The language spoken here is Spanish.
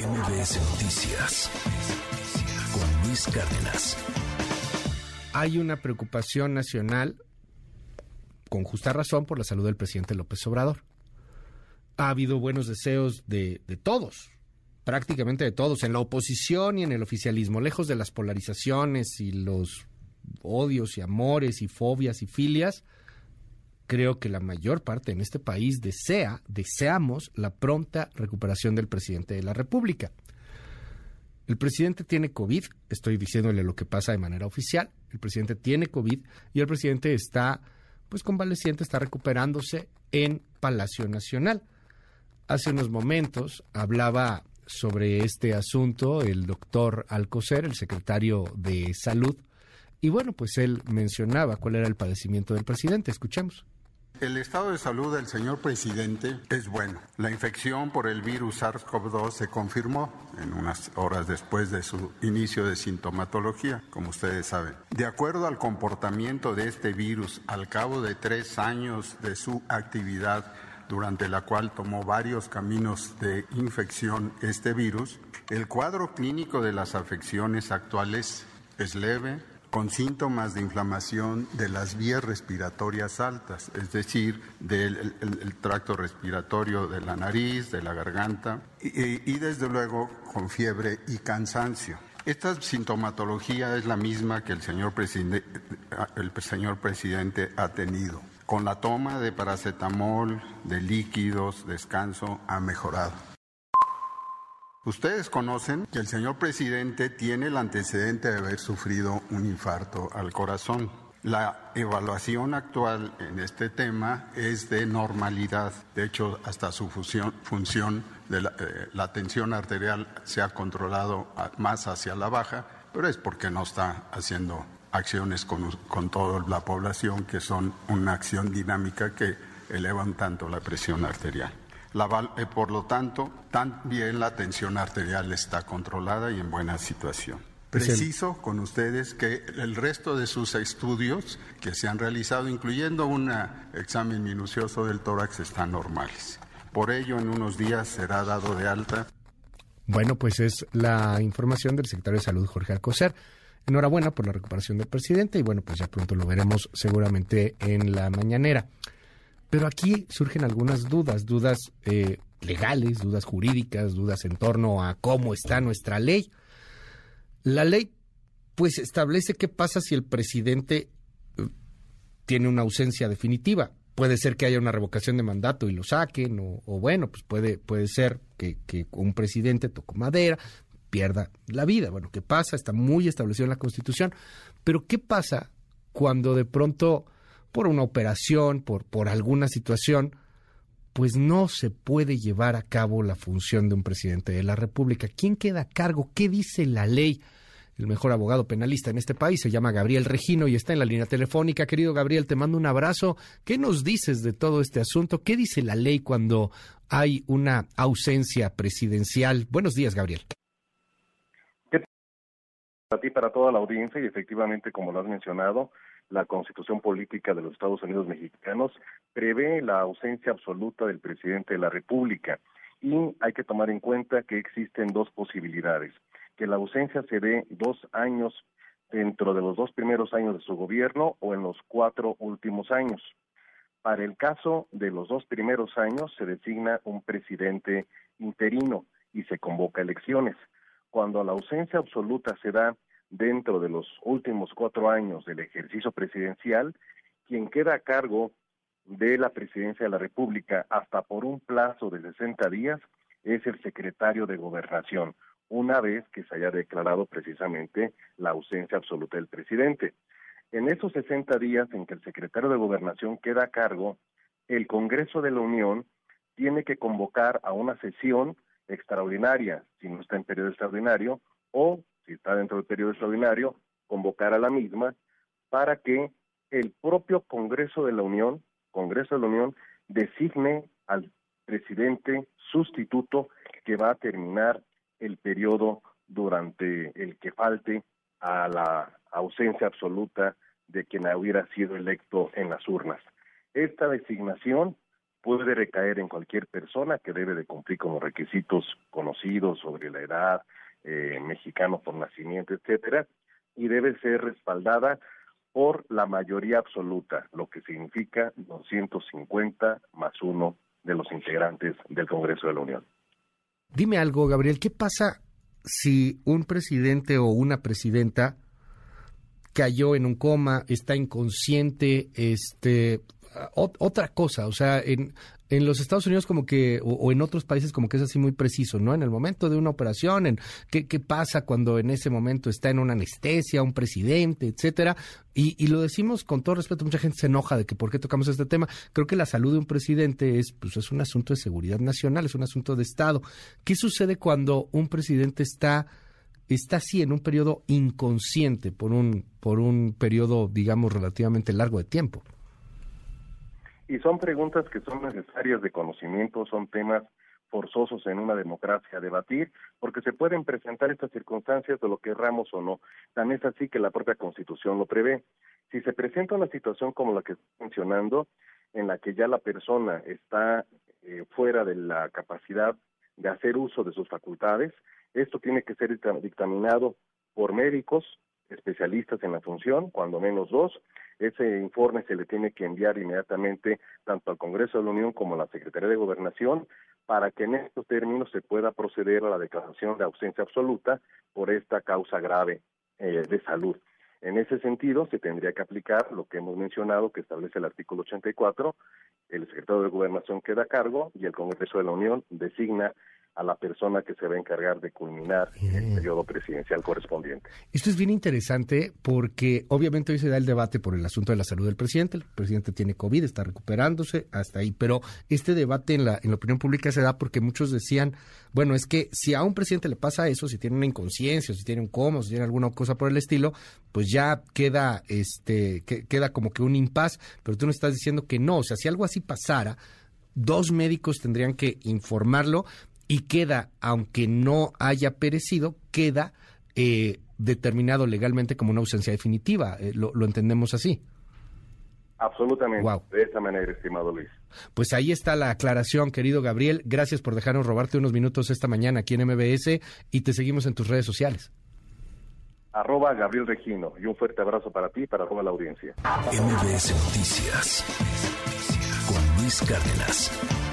MBS Noticias con Luis Cárdenas. Hay una preocupación nacional, con justa razón, por la salud del presidente López Obrador. Ha habido buenos deseos de, de todos, prácticamente de todos, en la oposición y en el oficialismo, lejos de las polarizaciones y los odios y amores y fobias y filias creo que la mayor parte en este país desea, deseamos la pronta recuperación del presidente de la República. El presidente tiene COVID, estoy diciéndole lo que pasa de manera oficial, el presidente tiene COVID y el presidente está pues convaleciente, está recuperándose en Palacio Nacional. Hace unos momentos hablaba sobre este asunto el doctor Alcocer, el secretario de Salud, y bueno, pues él mencionaba cuál era el padecimiento del presidente. Escuchemos. El estado de salud del señor presidente es bueno. La infección por el virus SARS-CoV-2 se confirmó en unas horas después de su inicio de sintomatología, como ustedes saben. De acuerdo al comportamiento de este virus al cabo de tres años de su actividad, durante la cual tomó varios caminos de infección este virus, el cuadro clínico de las afecciones actuales es leve, con síntomas de inflamación de las vías respiratorias altas, es decir, del tracto respiratorio de la nariz, de la garganta y, desde luego con fiebre y cansancio. Esta sintomatología es la misma que el señor, el señor presidente ha tenido. Con la toma de paracetamol, de líquidos, descanso, ha mejorado. Ustedes conocen que el señor presidente tiene el antecedente de haber sufrido un infarto al corazón. La evaluación actual en este tema es de normalidad. De hecho, hasta su función de la, eh, la, tensión arterial se ha controlado más hacia la baja, pero es porque no está haciendo acciones con, con toda la población que son una acción dinámica que elevan tanto la presión arterial. La, eh, por lo tanto, también la tensión arterial está controlada y en buena situación. Preciso con ustedes que el resto de sus estudios que se han realizado, incluyendo un examen minucioso del tórax, están normales. Por ello, en unos días será dado de alta. Bueno, pues es la información del secretario de Salud, Jorge Alcocer. Enhorabuena por la recuperación del presidente y bueno, pues ya pronto lo veremos seguramente en la mañanera. Pero aquí surgen algunas dudas, dudas eh, legales, dudas jurídicas, dudas en torno a cómo está nuestra ley. La ley, pues, establece qué pasa si el presidente eh, tiene una ausencia definitiva. Puede ser que haya una revocación de mandato y lo saquen, o, bueno, pues puede, puede ser que, que un presidente tocó madera, pierda la vida. Bueno, ¿qué pasa? Está muy establecido en la Constitución. Pero ¿qué pasa cuando de pronto por una operación, por, por alguna situación, pues no se puede llevar a cabo la función de un presidente de la República. ¿Quién queda a cargo? ¿Qué dice la ley? El mejor abogado penalista en este país se llama Gabriel Regino y está en la línea telefónica. Querido Gabriel, te mando un abrazo. ¿Qué nos dices de todo este asunto? ¿Qué dice la ley cuando hay una ausencia presidencial? Buenos días, Gabriel. Para ti, para toda la audiencia, y efectivamente, como lo has mencionado, la Constitución Política de los Estados Unidos Mexicanos prevé la ausencia absoluta del presidente de la República y hay que tomar en cuenta que existen dos posibilidades, que la ausencia se dé dos años dentro de los dos primeros años de su gobierno o en los cuatro últimos años. Para el caso de los dos primeros años se designa un presidente interino y se convoca elecciones. Cuando la ausencia absoluta se da dentro de los últimos cuatro años del ejercicio presidencial, quien queda a cargo de la presidencia de la República hasta por un plazo de 60 días es el secretario de Gobernación, una vez que se haya declarado precisamente la ausencia absoluta del presidente. En esos 60 días en que el secretario de Gobernación queda a cargo, el Congreso de la Unión tiene que convocar a una sesión extraordinaria, si no está en periodo extraordinario, o si está dentro del periodo extraordinario, convocar a la misma para que el propio Congreso de la Unión, Congreso de la Unión, designe al presidente sustituto que va a terminar el periodo durante el que falte a la ausencia absoluta de quien hubiera sido electo en las urnas. Esta designación puede recaer en cualquier persona que debe de cumplir con los requisitos conocidos sobre la edad, eh, mexicano por nacimiento, etcétera, y debe ser respaldada por la mayoría absoluta, lo que significa 250 más uno de los integrantes del Congreso de la Unión. Dime algo, Gabriel, ¿qué pasa si un presidente o una presidenta cayó en un coma, está inconsciente, este, otra cosa, o sea, en, en los Estados Unidos como que, o, en otros países como que es así muy preciso, ¿no? En el momento de una operación, en qué, qué pasa cuando en ese momento está en una anestesia, un presidente, etcétera. Y, y, lo decimos con todo respeto, mucha gente se enoja de que por qué tocamos este tema. Creo que la salud de un presidente es, pues, es un asunto de seguridad nacional, es un asunto de Estado. ¿Qué sucede cuando un presidente está está así en un periodo inconsciente por un por un periodo digamos relativamente largo de tiempo? Y son preguntas que son necesarias de conocimiento, son temas forzosos en una democracia a debatir, porque se pueden presentar estas circunstancias de lo que erramos o no. Tan es así que la propia Constitución lo prevé. Si se presenta una situación como la que estoy mencionando, en la que ya la persona está eh, fuera de la capacidad de hacer uso de sus facultades, esto tiene que ser dictaminado por médicos, especialistas en la función, cuando menos dos, ese informe se le tiene que enviar inmediatamente tanto al Congreso de la Unión como a la Secretaría de Gobernación para que en estos términos se pueda proceder a la declaración de ausencia absoluta por esta causa grave eh, de salud. En ese sentido, se tendría que aplicar lo que hemos mencionado, que establece el artículo 84, el secretario de Gobernación queda a cargo y el Congreso de la Unión designa a la persona que se va a encargar de culminar el periodo presidencial correspondiente. Esto es bien interesante porque obviamente hoy se da el debate por el asunto de la salud del presidente. El presidente tiene COVID, está recuperándose hasta ahí, pero este debate en la, en la opinión pública se da porque muchos decían, bueno, es que si a un presidente le pasa eso, si tiene una inconsciencia, si tiene un coma, si tiene alguna cosa por el estilo, pues ya queda, este, queda como que un impas, pero tú no estás diciendo que no, o sea, si algo así pasara, dos médicos tendrían que informarlo y queda, aunque no haya perecido, queda eh, determinado legalmente como una ausencia definitiva. Eh, lo, entendemos así? Absolutamente. De esa manera, estimado Luis. Pues ahí está la aclaración, querido Gabriel. Gracias por dejarnos robarte unos minutos esta mañana aquí en MBS y te seguimos en tus redes sociales. Arroba Gabriel Regino y un fuerte abrazo para ti y para toda la audiencia. MBS Noticias con Luis Cárdenas.